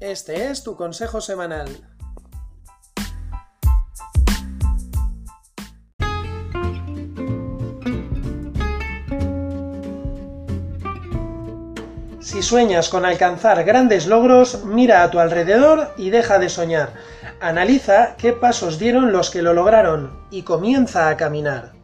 Este es tu consejo semanal. Si sueñas con alcanzar grandes logros, mira a tu alrededor y deja de soñar. Analiza qué pasos dieron los que lo lograron y comienza a caminar.